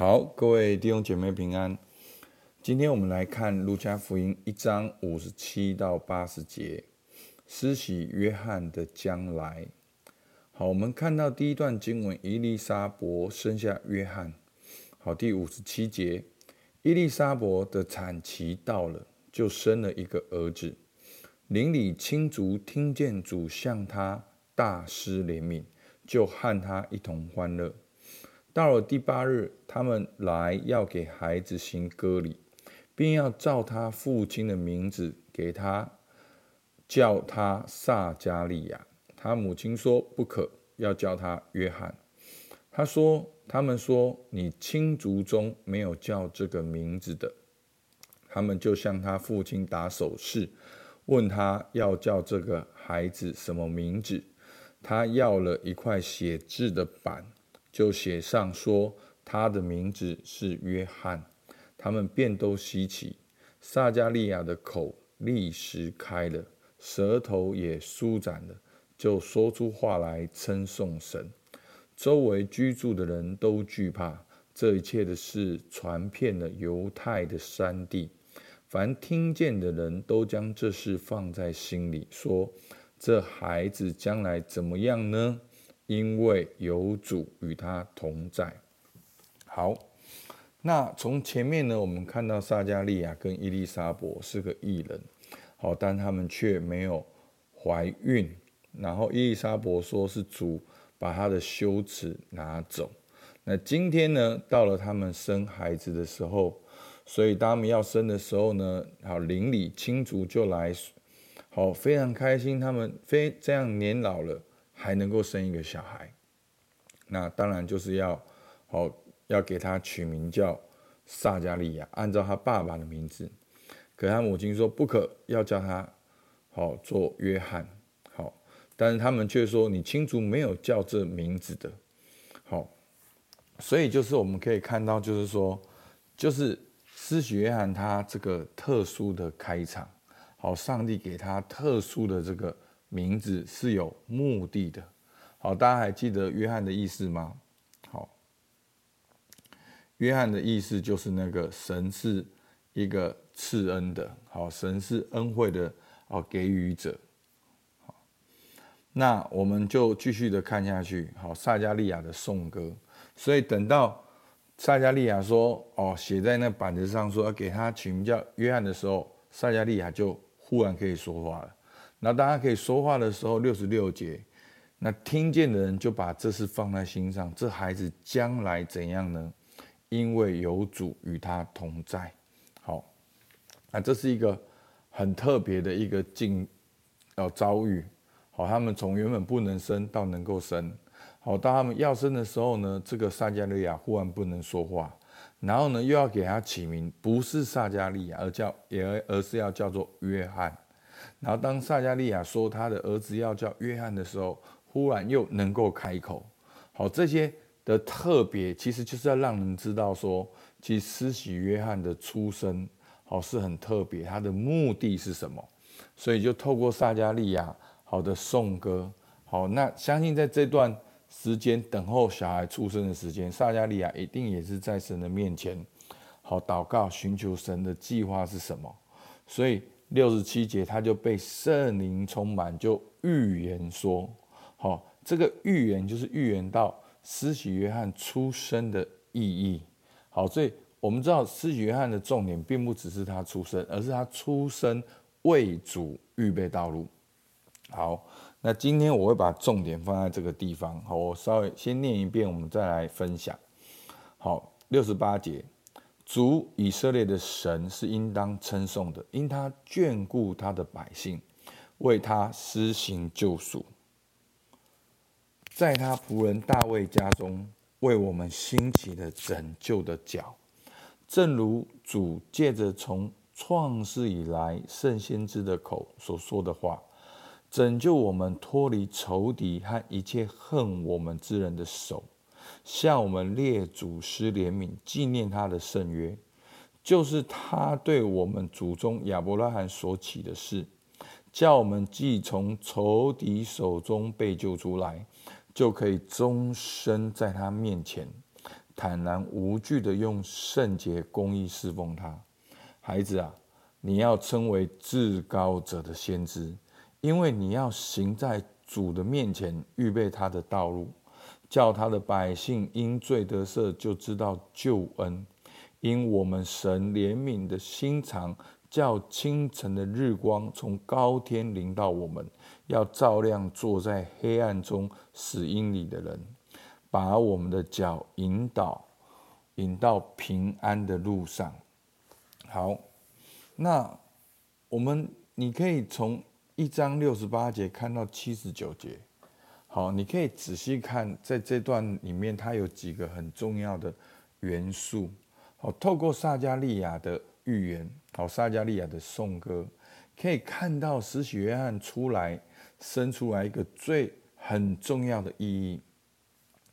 好，各位弟兄姐妹平安。今天我们来看路加福音一章五十七到八十节，施洗约翰的将来。好，我们看到第一段经文，伊丽莎白生下约翰。好，第五十七节，伊丽莎白的产期到了，就生了一个儿子。邻里亲族听见主向他大施怜悯，就和他一同欢乐。到了第八日，他们来要给孩子行割礼，并要照他父亲的名字给他，叫他撒迦利亚。他母亲说不可，要叫他约翰。他说：“他们说你亲族中没有叫这个名字的。”他们就向他父亲打手势，问他要叫这个孩子什么名字。他要了一块写字的板。就写上说他的名字是约翰，他们便都稀奇。撒加利亚的口立时开了，舌头也舒展了，就说出话来称颂神。周围居住的人都惧怕，这一切的事传遍了犹太的山地。凡听见的人都将这事放在心里，说：这孩子将来怎么样呢？因为有主与他同在。好，那从前面呢，我们看到撒迦利亚跟伊丽莎白是个异人，好，但他们却没有怀孕。然后伊丽莎白说是主把她的羞耻拿走。那今天呢，到了他们生孩子的时候，所以当他们要生的时候呢，好，邻里亲族就来，好，非常开心，他们非这样年老了。还能够生一个小孩，那当然就是要好，要给他取名叫撒迦利亚，按照他爸爸的名字。可他母亲说不可，要叫他好做约翰。好，但是他们却说你亲族没有叫这名字的。好，所以就是我们可以看到，就是说，就是施洗约翰他这个特殊的开场，好，上帝给他特殊的这个。名字是有目的的，好，大家还记得约翰的意思吗？好，约翰的意思就是那个神是一个赐恩的，好，神是恩惠的哦，给予者。那我们就继续的看下去，好，撒迦利亚的颂歌。所以等到撒迦利亚说哦，写在那板子上说要给他取名叫约翰的时候，撒迦利亚就忽然可以说话了。那大家可以说话的时候，六十六节，那听见的人就把这事放在心上。这孩子将来怎样呢？因为有主与他同在。好，那这是一个很特别的一个境要遭遇。好，他们从原本不能生到能够生。好，当他们要生的时候呢，这个撒迦利亚忽然不能说话，然后呢又要给他起名，不是撒迦利亚，而叫也而是要叫做约翰。然后，当撒迦利亚说他的儿子要叫约翰的时候，忽然又能够开口。好，这些的特别，其实就是要让人知道说，其实施洗约翰的出生，好是很特别，他的目的是什么？所以就透过撒迦利亚好的颂歌，好，那相信在这段时间等候小孩出生的时间，撒迦利亚一定也是在神的面前，好祷告，寻求神的计划是什么？所以。六十七节，他就被圣灵充满，就预言说：“好，这个预言就是预言到施洗约翰出生的意义。好，所以我们知道施洗约翰的重点并不只是他出生，而是他出生为主预备道路。好，那今天我会把重点放在这个地方。好，我稍微先念一遍，我们再来分享。好，六十八节。主以色列的神是应当称颂的，因他眷顾他的百姓，为他施行救赎，在他仆人大卫家中为我们兴起了拯救的角，正如主借着从创世以来圣先知的口所说的话，拯救我们脱离仇敌和一切恨我们之人的手。向我们列祖施怜悯，纪念他的圣约，就是他对我们祖宗亚伯拉罕所起的誓，叫我们既从仇敌手中被救出来，就可以终身在他面前。坦然无惧的用圣洁公义侍奉他。孩子啊，你要称为至高者的先知，因为你要行在主的面前，预备他的道路，叫他的百姓因罪得赦，就知道救恩。因我们神怜悯的心肠，叫清晨的日光从高天临到我们，要照亮坐在黑暗中死荫里的人，把我们的脚引导引到平安的路上。好，那我们你可以从一章六十八节看到七十九节。好，你可以仔细看，在这段里面，它有几个很重要的元素。好，透过撒迦利亚的预言，好，撒迦利亚的颂歌，可以看到施洗约翰出来，生出来一个最很重要的意义。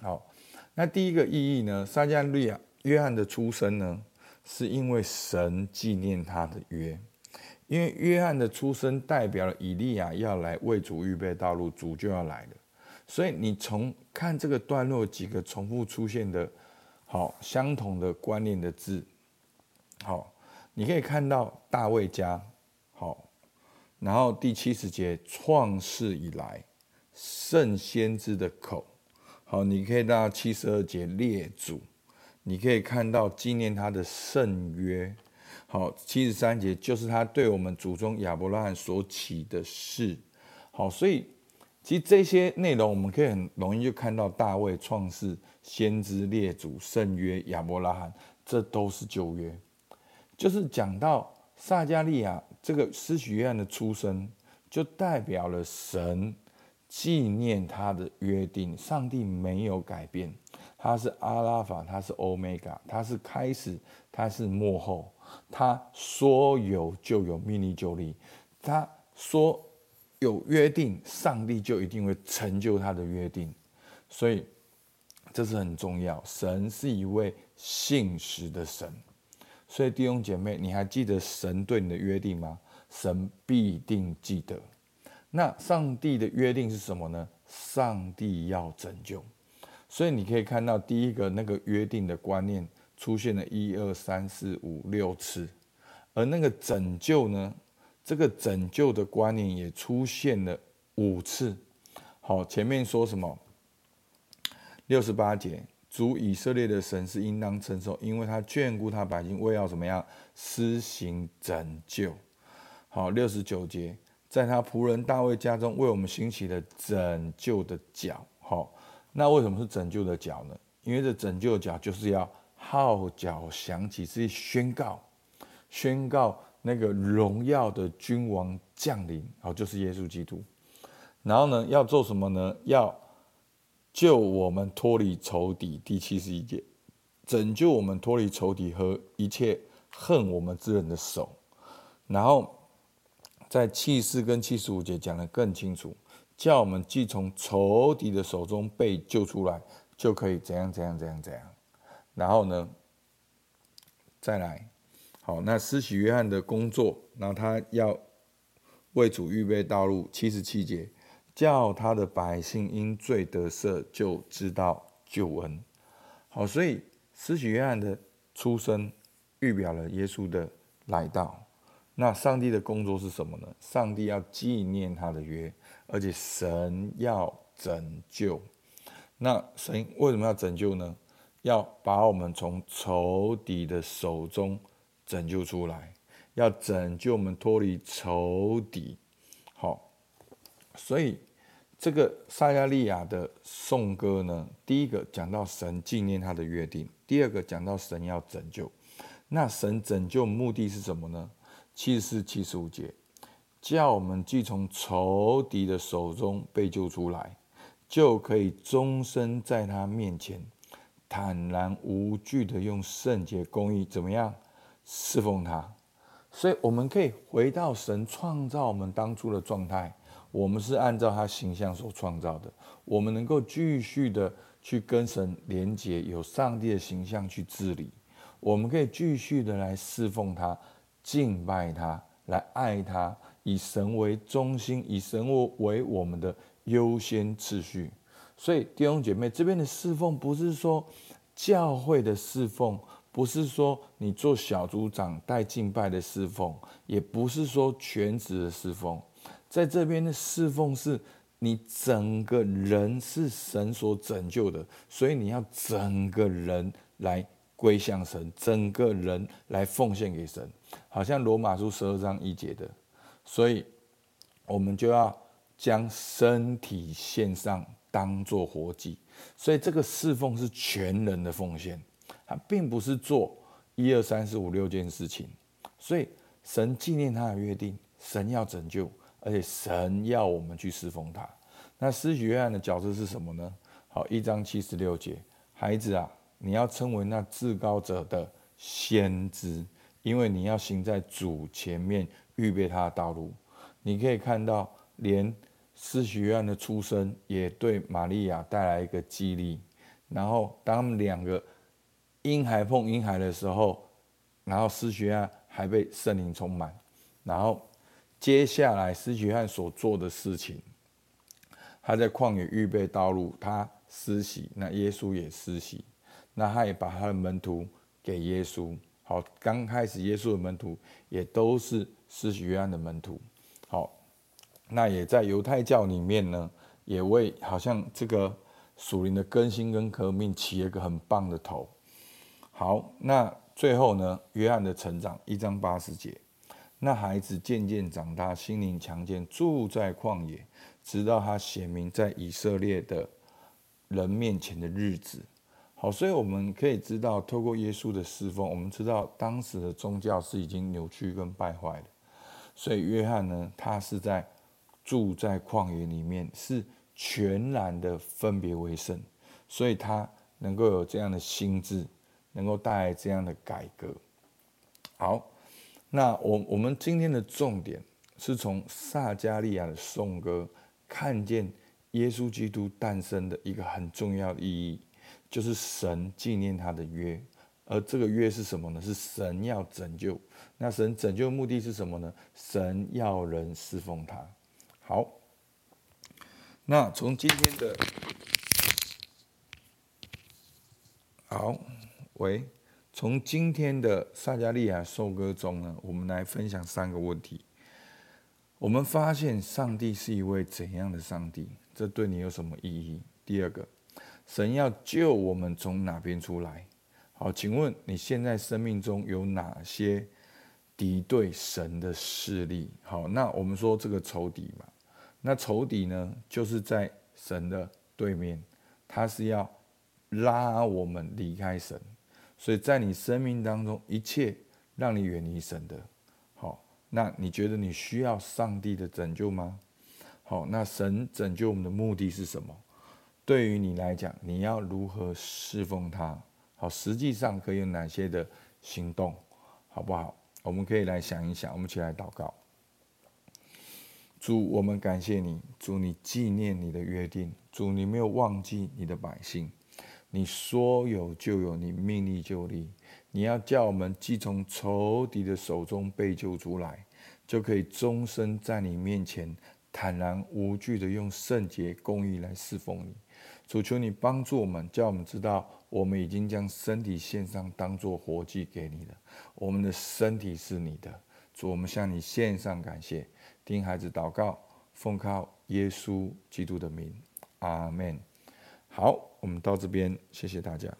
好，那第一个意义呢？撒迦利亚约翰的出生呢，是因为神纪念他的约，因为约翰的出生代表了以利亚要来为主预备道路，主就要来了。所以你从看这个段落几个重复出现的。好，相同的观念的字，好，你可以看到大卫家，好，然后第七十节创世以来，圣先知的口，好，你可以到七十二节列祖，你可以看到纪念他的圣约，好，七十三节就是他对我们祖宗亚伯拉罕所起的誓，好，所以。其实这些内容，我们可以很容易就看到大卫创世、先知列祖、圣约、亚伯拉罕，这都是旧约。就是讲到撒迦利亚这个施洗约翰的出生，就代表了神纪念他的约定。上帝没有改变，他是阿拉法，他是欧米伽，他是开始，他是幕后。他说有就有，命里就立。他说。有约定，上帝就一定会成就他的约定，所以这是很重要。神是一位信实的神，所以弟兄姐妹，你还记得神对你的约定吗？神必定记得。那上帝的约定是什么呢？上帝要拯救，所以你可以看到第一个那个约定的观念出现了一二三四五六次，而那个拯救呢？这个拯救的观念也出现了五次。好，前面说什么？六十八节，主以色列的神是应当称颂，因为他眷顾他百姓，为要怎么样施行拯救。好，六十九节，在他仆人大卫家中为我们兴起了拯救的角。好，那为什么是拯救的角呢？因为这拯救的角就是要号角响起，是宣告，宣告。那个荣耀的君王降临，好，就是耶稣基督。然后呢，要做什么呢？要救我们脱离仇敌，第七十一节，拯救我们脱离仇敌和一切恨我们之人的手。然后在七十四跟七十五节讲得更清楚，叫我们既从仇敌的手中被救出来，就可以怎样怎样怎样怎样。然后呢，再来。好，那施洗约翰的工作，那他要为主预备道路。七十七节，叫他的百姓因罪得赦，就知道救恩。好，所以施洗约翰的出生预表了耶稣的来到。那上帝的工作是什么呢？上帝要纪念他的约，而且神要拯救。那神为什么要拯救呢？要把我们从仇敌的手中。拯救出来，要拯救我们脱离仇敌。好，所以这个撒迦利亚的颂歌呢，第一个讲到神纪念他的约定，第二个讲到神要拯救。那神拯救目的是什么呢？七十四、七十五节，叫我们既从仇敌的手中被救出来，就可以终身在他面前坦然无惧的用圣洁公义怎么样？侍奉他，所以我们可以回到神创造我们当初的状态。我们是按照他形象所创造的，我们能够继续的去跟神连接，有上帝的形象去治理。我们可以继续的来侍奉他、敬拜他、来爱他，以神为中心，以神为我们的优先次序。所以弟兄姐妹，这边的侍奉不是说教会的侍奉不是说你做小组长带敬拜的侍奉，也不是说全职的侍奉，在这边的侍奉是你整个人是神所拯救的，所以你要整个人来归向神，整个人来奉献给神，好像罗马书十二章一节的，所以我们就要将身体献上，当做活祭。所以这个侍奉是全人的奉献，他并不是做一二三四五六件事情。所以神纪念他的约定，神要拯救，而且神要我们去侍奉他。那施洗约翰的角色是什么呢？好，一章七十六节，孩子啊，你要称为那至高者的先知，因为你要行在主前面，预备他的道路。你可以看到，连施洗约翰的出生也对玛利亚带来一个激励。然后，当他们两个婴孩碰婴孩的时候，然后施洗约翰还被圣灵充满。然后，接下来施洗约翰所做的事情。他在旷野预备道路，他施洗，那耶稣也施洗，那他也把他的门徒给耶稣。好，刚开始耶稣的门徒也都是施洗约翰的门徒。好，那也在犹太教里面呢，也为好像这个属灵的更新跟革命起了一个很棒的头。好，那最后呢，约翰的成长一章八十节，那孩子渐渐长大，心灵强健，住在旷野。直到他显明在以色列的人面前的日子，好，所以我们可以知道，透过耶稣的侍奉，我们知道当时的宗教是已经扭曲跟败坏的。所以约翰呢，他是在住在旷野里面，是全然的分别为圣，所以他能够有这样的心智，能够带来这样的改革。好，那我我们今天的重点是从撒迦利亚的颂歌。看见耶稣基督诞生的一个很重要的意义，就是神纪念他的约，而这个约是什么呢？是神要拯救。那神拯救的目的是什么呢？神要人侍奉他。好，那从今天的，好，喂，从今天的撒迦利亚颂歌中呢，我们来分享三个问题。我们发现上帝是一位怎样的上帝？这对你有什么意义？第二个，神要救我们从哪边出来？好，请问你现在生命中有哪些敌对神的势力？好，那我们说这个仇敌嘛，那仇敌呢，就是在神的对面，他是要拉我们离开神，所以在你生命当中，一切让你远离神的。好那你觉得你需要上帝的拯救吗？好，那神拯救我们的目的是什么？对于你来讲，你要如何侍奉他？好，实际上可以有哪些的行动，好不好？我们可以来想一想，我们一起来祷告。主，我们感谢你，主，你纪念你的约定，主，你没有忘记你的百姓，你说有就有，你命立就立。你要叫我们既从仇敌的手中被救出来，就可以终身在你面前坦然无惧的用圣洁公义来侍奉你。主，求你帮助我们，叫我们知道我们已经将身体献上，当作活祭给你了。我们的身体是你的。主，我们向你献上感谢。听孩子祷告，奉靠耶稣基督的名，阿门。好，我们到这边，谢谢大家。